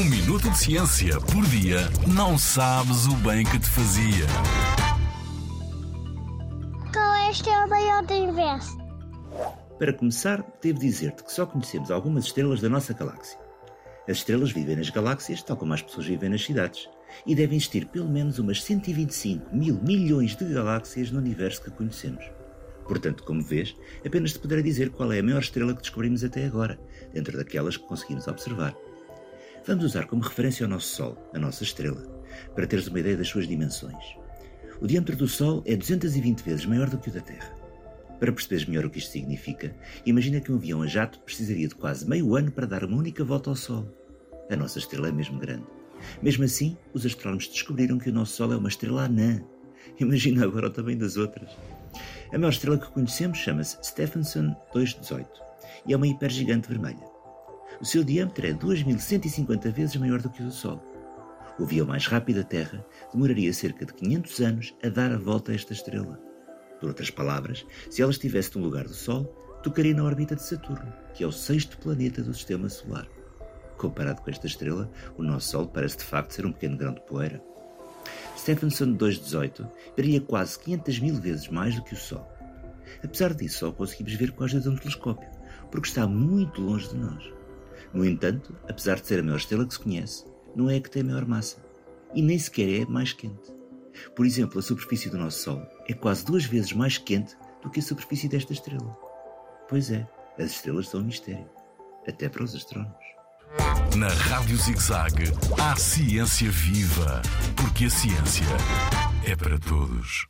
Um minuto de ciência por dia não sabes o bem que te fazia. Qual é a estrela maior do universo? Para começar, devo dizer-te que só conhecemos algumas estrelas da nossa galáxia. As estrelas vivem nas galáxias, tal como as pessoas vivem nas cidades, e devem existir pelo menos umas 125 mil milhões de galáxias no universo que conhecemos. Portanto, como vês, apenas te poderei dizer qual é a maior estrela que descobrimos até agora, dentro daquelas que conseguimos observar. Vamos usar como referência o nosso Sol, a nossa estrela, para teres uma ideia das suas dimensões. O diâmetro do Sol é 220 vezes maior do que o da Terra. Para perceberes melhor o que isto significa, imagina que um avião a jato precisaria de quase meio ano para dar uma única volta ao Sol. A nossa estrela é mesmo grande. Mesmo assim, os astrónomos descobriram que o nosso Sol é uma estrela anã. Imagina agora o tamanho das outras. A maior estrela que conhecemos chama-se Stephenson 218 e é uma hipergigante vermelha. O seu diâmetro é 2150 vezes maior do que o do Sol. O avião mais rápido da Terra demoraria cerca de 500 anos a dar a volta a esta estrela. Por outras palavras, se ela estivesse no lugar do Sol, tocaria na órbita de Saturno, que é o sexto planeta do Sistema Solar. Comparado com esta estrela, o nosso Sol parece de facto ser um pequeno grão de poeira. Stephenson 218 varia quase 500 mil vezes mais do que o Sol. Apesar disso, só conseguimos ver com a ajuda de um telescópio, porque está muito longe de nós. No entanto, apesar de ser a maior estrela que se conhece, não é a que tem a maior massa. E nem sequer é mais quente. Por exemplo, a superfície do nosso Sol é quase duas vezes mais quente do que a superfície desta estrela. Pois é, as estrelas são um mistério. Até para os astrónomos. Na Rádio ZigZag, há ciência viva. Porque a ciência é para todos.